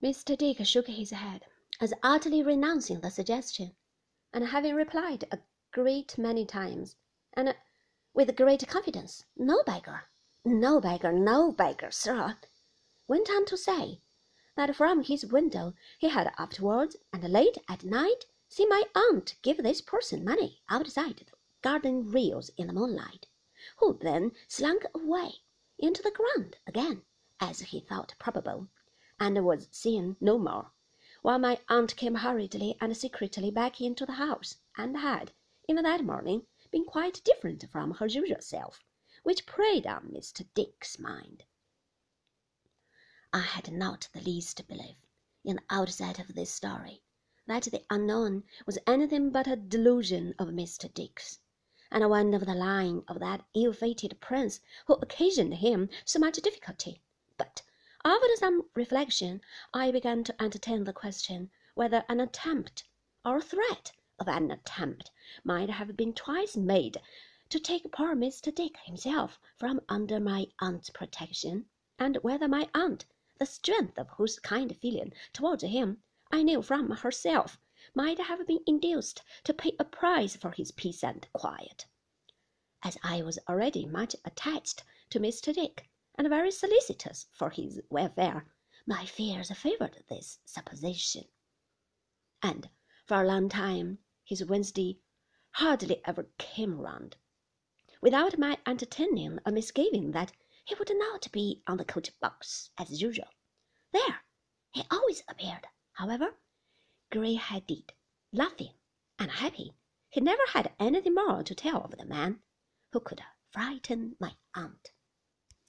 Mr. Dick shook his head, as utterly renouncing the suggestion, and having replied a great many times, and uh, with great confidence, "No beggar, no beggar, no beggar, sir," went on to say that from his window he had afterwards, and late at night, seen my aunt give this person money outside the garden rails in the moonlight, who then slunk away into the ground again, as he thought probable and was seen no more, while my aunt came hurriedly and secretly back into the house, and had, even that morning, been quite different from her usual self, which preyed on Mr. Dick's mind. I had not the least belief, in the outset of this story, that the unknown was anything but a delusion of Mr. Dick's, and one of the line of that ill-fated prince who occasioned him so much difficulty. But after some reflection, I began to entertain the question whether an attempt, or a threat of an attempt, might have been twice made to take poor Mr. Dick himself from under my aunt's protection, and whether my aunt, the strength of whose kind feeling towards him I knew from herself, might have been induced to pay a price for his peace and quiet. As I was already much attached to Mr. Dick, and very solicitous for his welfare, my fears favored this supposition. And for a long time his Wednesday hardly ever came round, without my entertaining a misgiving that he would not be on the coach box as usual. There he always appeared, however, grey-headed, laughing, and happy. He never had anything more to tell of the man who could frighten my aunt.